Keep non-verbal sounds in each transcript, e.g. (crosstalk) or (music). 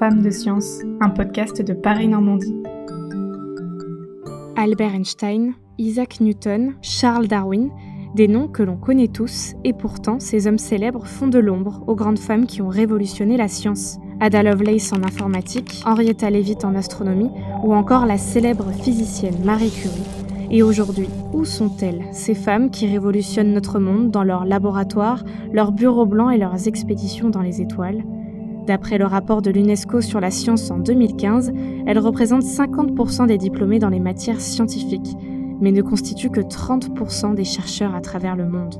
Femmes de science, un podcast de Paris-Normandie. Albert Einstein, Isaac Newton, Charles Darwin, des noms que l'on connaît tous, et pourtant ces hommes célèbres font de l'ombre aux grandes femmes qui ont révolutionné la science. Ada Lovelace en informatique, Henrietta Leavitt en astronomie, ou encore la célèbre physicienne Marie Curie. Et aujourd'hui, où sont-elles, ces femmes qui révolutionnent notre monde dans leurs laboratoires, leurs bureaux blancs et leurs expéditions dans les étoiles? D'après le rapport de l'UNESCO sur la science en 2015, elles représentent 50% des diplômés dans les matières scientifiques, mais ne constituent que 30% des chercheurs à travers le monde.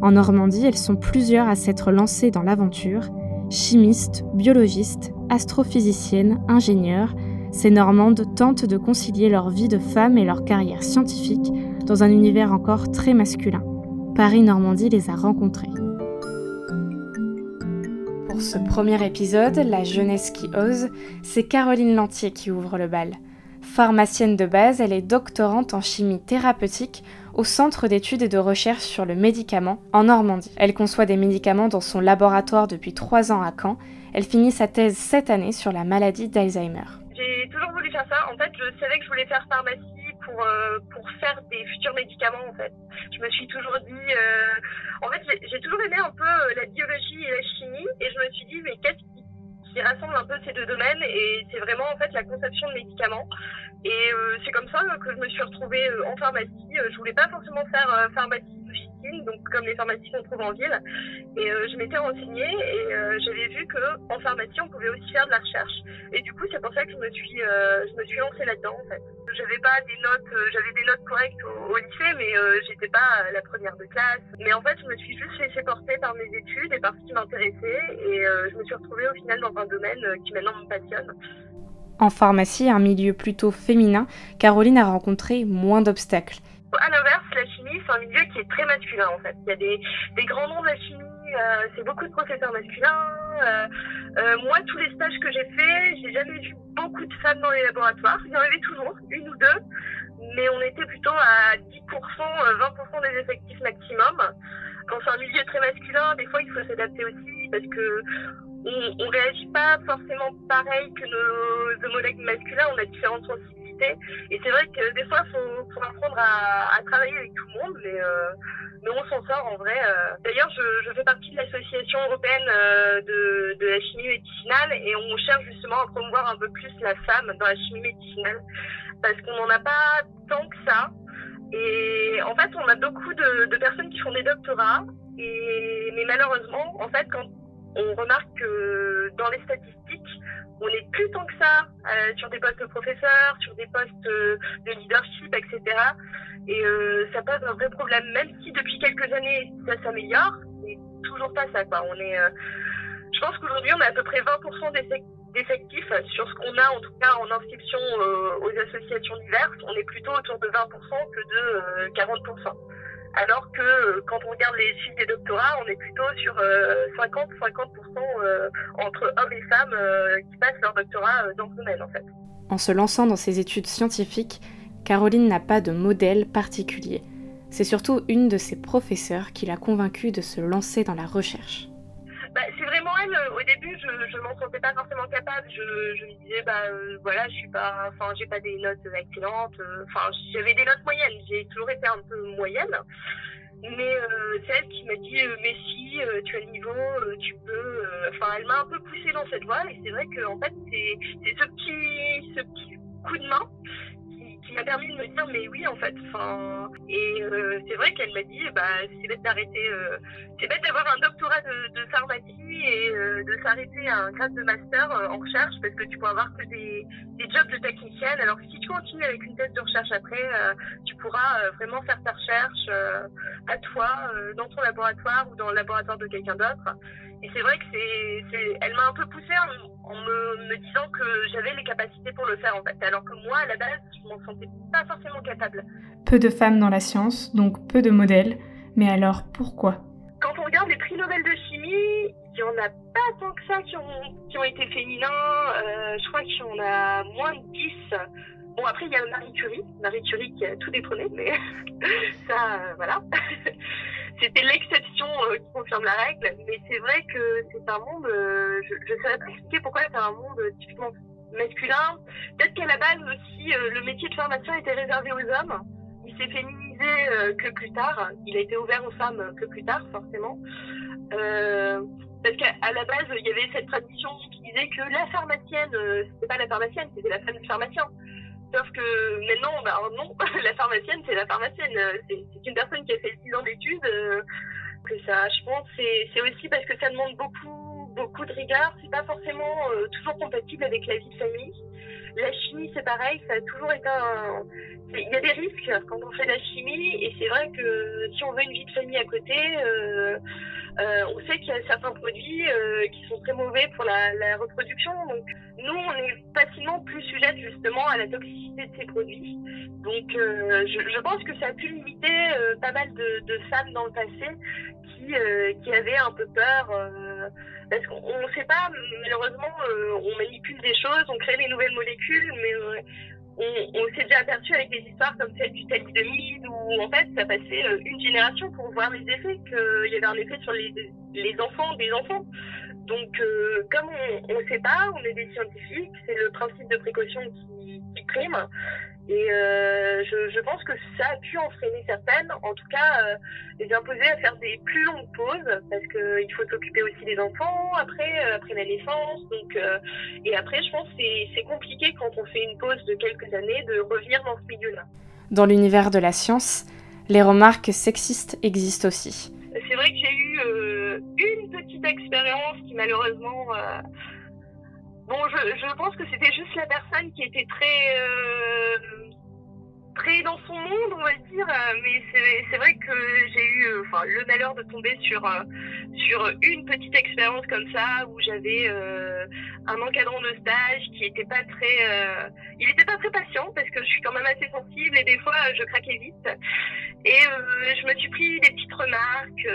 En Normandie, elles sont plusieurs à s'être lancées dans l'aventure, chimistes, biologistes, astrophysiciennes, ingénieurs, ces Normandes tentent de concilier leur vie de femme et leur carrière scientifique dans un univers encore très masculin. Paris-Normandie les a rencontrées. Ce premier épisode, La jeunesse qui ose, c'est Caroline Lantier qui ouvre le bal. Pharmacienne de base, elle est doctorante en chimie thérapeutique au Centre d'études et de recherche sur le médicament en Normandie. Elle conçoit des médicaments dans son laboratoire depuis trois ans à Caen. Elle finit sa thèse cette année sur la maladie d'Alzheimer. J'ai toujours voulu faire ça. En fait, je savais que je voulais faire pharmacie pour, euh, faire des futurs médicaments, en fait. Je me suis toujours dit... Euh... En fait, j'ai toujours aimé un peu euh, la biologie et la chimie, rassemble un peu ces deux domaines Et c'est vraiment, en fait, la conception de médicaments. Et euh, c'est comme ça que je me suis retrouvée euh, en pharmacie. Je voulais pas forcément faire pharmacie donc comme les pharmacies qu'on trouve en ville. Et euh, je m'étais renseignée et euh, j'avais vu que en pharmacie on pouvait aussi faire de la recherche. Et du coup c'est pour ça que je me suis euh, je me suis lancée là-dedans en fait. J'avais pas des notes, j'avais des notes correctes au, lycée, mais j'étais pas la première de classe. Mais en fait je me suis juste laissée porter par mes études et par ce qui m'intéressait et je me suis retrouvée au final dans un domaine qui maintenant me passionne. En pharmacie, un milieu plutôt féminin, Caroline a rencontré moins d'obstacles. À l'inverse, la chimie, c'est un milieu qui est très masculin en fait. Il y a des, grands noms de la chimie, euh, c'est beaucoup de professeurs masculins. Euh, euh, moi, tous les stages que j'ai faits, j'ai jamais vu beaucoup de femmes dans les laboratoires. Il y en avait toujours, une ou deux, mais on était plutôt à 10%, 20% euh, des effectifs maximum. Quand c'est un milieu très masculin, des fois, il faut s'adapter aussi parce que on réagit pas forcément pareil que nos homologues masculins. On a différentes sensibilités et c'est vrai que des fois, il faut, apprendre à, travailler avec tout le monde, mais, euh, mais on s'en sort en vrai. Euh. D'ailleurs, je, fais partie de l'association européenne euh, de, de la chimie médicinale et on cherche justement à promouvoir un peu plus la femme dans la chimie médicinale parce qu'on n'en a pas tant que ça. Et en fait, on a beaucoup de, de personnes qui font des doctorats, et, mais malheureusement, en fait, quand on remarque que dans les statistiques, on n'est plus tant que ça euh, sur des postes de professeurs, sur des postes euh, de leadership, etc. Et euh, ça pose un vrai problème, même si depuis quelques années ça s'améliore, c'est toujours pas ça. Quoi. On est, euh, je pense qu'aujourd'hui on a à peu près 20% d'effectifs sur ce qu'on a en tout cas en inscription aux associations diverses. On est plutôt autour de 20% que de 40%. Alors que euh, quand on regarde les chiffres des doctorats, on est plutôt sur 50-50% euh, euh, entre hommes et femmes qui passent leur doctorat dans ce domaine en fait. En se lançant dans ses études scientifiques, Caroline n'a pas de modèle particulier. C'est surtout une de ses professeurs qui l'a convaincue de se lancer dans la recherche. Elle. Au début, je, je m'en sentais pas forcément capable. Je, me disais, bah euh, voilà, je suis pas, enfin, j'ai pas des notes excellentes. Enfin, j'avais des notes moyennes. J'ai toujours été un peu moyenne. Mais euh, c'est elle qui m'a dit, euh, mais si, euh, tu as le niveau, euh, tu peux. Enfin, elle m'a un peu poussée dans cette voie. Et c'est vrai que en fait, c'est ce petit, ce petit coup de main m'a permis de me dire mais oui en fait et euh, c'est vrai qu'elle m'a dit bah c'est bête d'arrêter euh, c'est bête d'avoir un doctorat de, pharmacie et euh, de s'arrêter à un grade de master en recherche parce que tu peux avoir que des, des jobs de technicienne. Alors que si tu continues avec une thèse de recherche après tu pourras vraiment faire ta recherche à toi dans ton laboratoire ou dans le laboratoire de quelqu'un d'autre et c'est vrai que c'est, elle m'a un peu poussée en, en me, me, disant que j'avais les capacités pour le faire en fait. Alors que moi, à la base, je m'en sentais pas forcément capable. Peu de femmes dans la science, donc peu de modèles. Mais alors pourquoi? Quand on regarde les prix Nobel de chimie, il y en a pas tant que ça qui ont, qui ont été féminins. Euh, je crois qu'il y en a moins de 10. Bon, après, il y a Marie Curie. Marie Curie qui a tout détrôné, mais (laughs) ça, euh, voilà. (laughs) c'était l'exception qui confirme la règle. Mais c'est vrai que c'est un monde, je ne saurais pas expliquer pourquoi c'est un monde typiquement masculin. Peut-être qu'à la base aussi, le métier de pharmacien était réservé aux hommes. Il s'est féminisé que plus tard. Il a été ouvert aux femmes que plus tard, forcément. parce qu'à la base, il y avait cette tradition qui disait que la pharmacienne, c'était pas la pharmacienne, c'était la femme du pharmacien. Sauf que maintenant, bah, non, (laughs) la pharmacienne, c'est la pharmacienne. C'est une personne qui a fait 10 ans d'études. Euh, que ça, je pense, c'est aussi parce que ça demande beaucoup, beaucoup de rigueur. C'est pas forcément euh, toujours compatible avec la vie de famille. La chimie, c'est pareil, ça a toujours été un. Il y a des risques quand on fait la chimie, et c'est vrai que si on veut une vie de famille à côté, euh, euh, on sait qu'il y a certains produits euh, qui sont très mauvais pour la, reproduction. Donc, nous, on est facilement plus sujette justement à la toxicité de ces produits. Donc, euh, je, pense que ça a pu limiter pas mal de, de, femmes dans le passé qui, qui avaient un peu peur. parce qu'on ne sait pas, malheureusement, on manipule des choses, on crée des nouvelles molécules, mais on, s'est déjà aperçu avec des histoires comme celle du thalidomide où en fait ça passait euh, une génération pour voir les effets, qu'il y avait un effet sur les, les enfants des enfants. Donc euh, comme on ne sait pas, on est des scientifiques, c'est le principe de précaution qui, qui prime. Et euh, je, je, pense que ça a pu entraîner certaines, en tout cas euh, les imposer à faire des plus longues pauses parce qu'il faut s'occuper aussi des enfants après, euh, après la naissance. Donc, et après, je pense que c'est compliqué quand on fait une pause de quelques années de revenir dans ce milieu-là. Dans l'univers de la science, les remarques sexistes existent aussi. C'est vrai que j'ai eu une petite expérience qui malheureusement Bon, je, pense que c'était juste la personne qui était très euh, très dans son monde, on va dire. Mais c'est vrai que j'ai eu euh, enfin le malheur de tomber sur euh, sur une petite expérience comme ça où j'avais euh, un encadrant de stage qui était pas très euh, il était pas très patient parce que je suis quand même assez sensible et des fois je craquais vite et euh, je me suis pris des petites remarques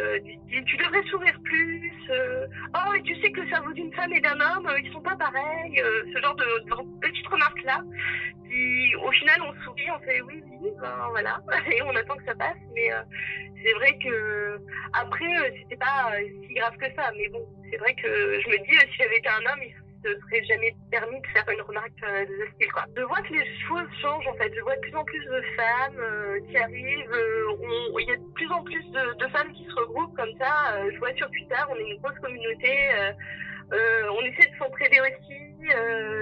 tu devrais sourire plus oh et tu sais que le cerveau d'une femme et d'un homme ils sont pas pareils ce genre de, de petites remarques là au final on sourit on fait oui oui ben voilà (laughs) et on attend que ça passe mais c'est vrai que après c'était pas si grave que ça. Mais bon, c'est vrai que je me dis, si j'avais été un homme, il se serait jamais permis de faire une remarque euh, de ce style. Quoi. Je vois que les choses changent en fait. Je vois de plus en plus de femmes euh, qui arrivent. Euh, il y a de plus en plus de, de, femmes qui se regroupent comme ça. je vois sur Twitter, on est une grosse communauté. on essaie de s'entraider aussi.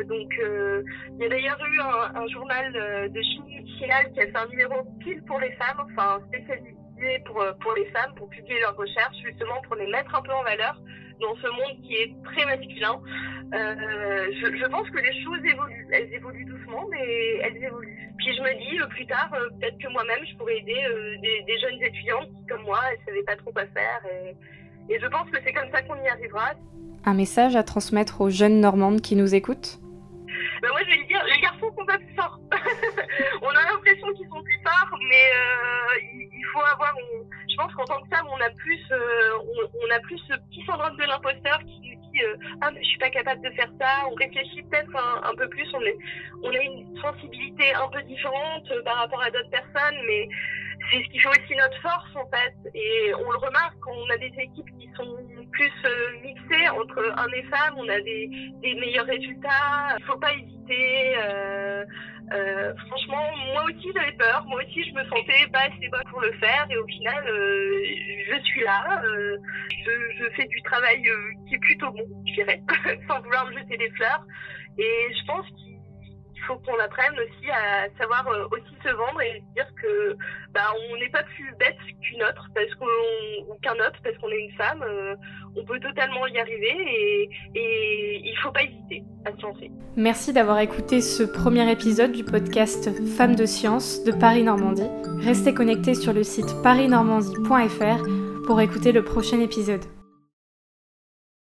Donc, il y a d'ailleurs eu un, journal de chimie médicale qui a fait un numéro pile pour les femmes, enfin spécialisé pour, euh, pour les femmes, pour publier leurs recherches, justement pour les mettre un peu en valeur dans ce monde qui est très masculin. Euh, je, pense que les choses évoluent. Elles évoluent doucement, mais elles évoluent. Puis je me dis, euh, plus tard, euh, peut-être que moi-même, je pourrais aider des, jeunes étudiantes qui, comme moi, elles ne savaient pas trop quoi faire. Et je pense que c'est comme ça qu'on y arrivera. Un message à transmettre aux jeunes Normandes qui nous écoutent ben Moi, je vais dire, les garçons sont pas plus forts. (laughs) on a l'impression qu'ils sont plus forts, mais faut avoir, je pense qu'en tant que femme, on a plus, euh, on, a plus ce petit syndrome de l'imposteur qui nous dit euh, ah mais je suis pas capable de faire ça. On réfléchit peut-être un, peu plus, on, est, on a une sensibilité un peu différente euh, par rapport à d'autres personnes, mais c'est ce qui fait aussi notre force en fait. Et on le remarque quand on a des équipes qui sont plus mixées entre hommes et femmes, on a des, meilleurs résultats. Il faut pas hésiter. Euh, euh, franchement, moi aussi j'avais peur, moi aussi je me sentais pas assez bonne pour le faire et au final euh, je suis là, euh, je, je, fais du travail euh, qui est plutôt bon, je dirais, (laughs) sans vouloir me jeter des fleurs et je pense qu'il faut qu'on apprenne aussi à savoir euh, aussi se vendre et dire que bah, on n'est pas plus bête qu'une autre parce qu'on qu'un autre parce qu'on est une femme. Euh, on peut totalement y arriver et, et il faut pas hésiter à se lancer. Merci d'avoir écouté ce premier épisode du podcast Femmes de science de Paris Normandie. Restez connectés sur le site parisnormandie.fr pour écouter le prochain épisode.